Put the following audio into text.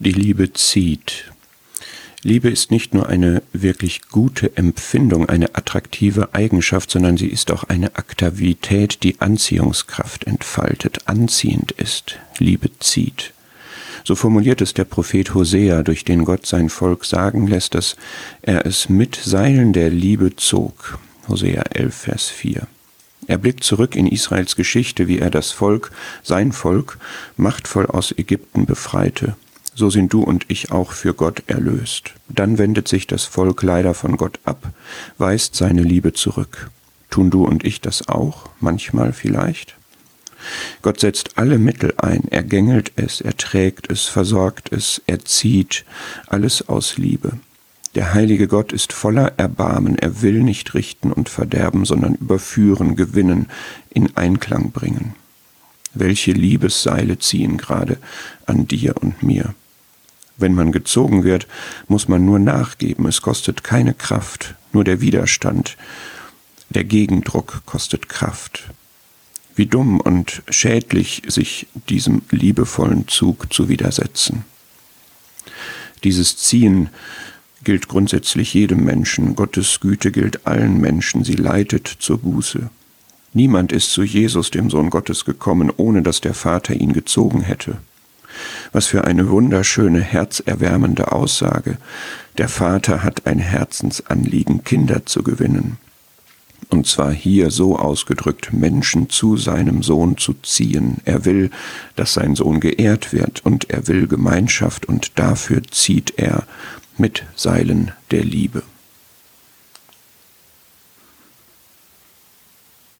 Die Liebe zieht. Liebe ist nicht nur eine wirklich gute Empfindung, eine attraktive Eigenschaft, sondern sie ist auch eine Aktivität, die Anziehungskraft entfaltet, anziehend ist. Liebe zieht. So formuliert es der Prophet Hosea, durch den Gott sein Volk sagen lässt, dass er es mit Seilen der Liebe zog. Hosea 11, Vers 4. Er blickt zurück in Israels Geschichte, wie er das Volk, sein Volk, machtvoll aus Ägypten befreite so sind du und ich auch für Gott erlöst. Dann wendet sich das Volk leider von Gott ab, weist seine Liebe zurück. Tun du und ich das auch, manchmal vielleicht? Gott setzt alle Mittel ein, er gängelt es, er trägt es, versorgt es, er zieht, alles aus Liebe. Der heilige Gott ist voller Erbarmen, er will nicht richten und verderben, sondern überführen, gewinnen, in Einklang bringen. Welche Liebesseile ziehen gerade an dir und mir? Wenn man gezogen wird, muss man nur nachgeben, es kostet keine Kraft, nur der Widerstand, der Gegendruck kostet Kraft. Wie dumm und schädlich sich diesem liebevollen Zug zu widersetzen. Dieses Ziehen gilt grundsätzlich jedem Menschen, Gottes Güte gilt allen Menschen, sie leitet zur Buße. Niemand ist zu Jesus, dem Sohn Gottes, gekommen, ohne dass der Vater ihn gezogen hätte. Was für eine wunderschöne, herzerwärmende Aussage. Der Vater hat ein Herzensanliegen, Kinder zu gewinnen. Und zwar hier so ausgedrückt, Menschen zu seinem Sohn zu ziehen. Er will, dass sein Sohn geehrt wird und er will Gemeinschaft und dafür zieht er mit Seilen der Liebe.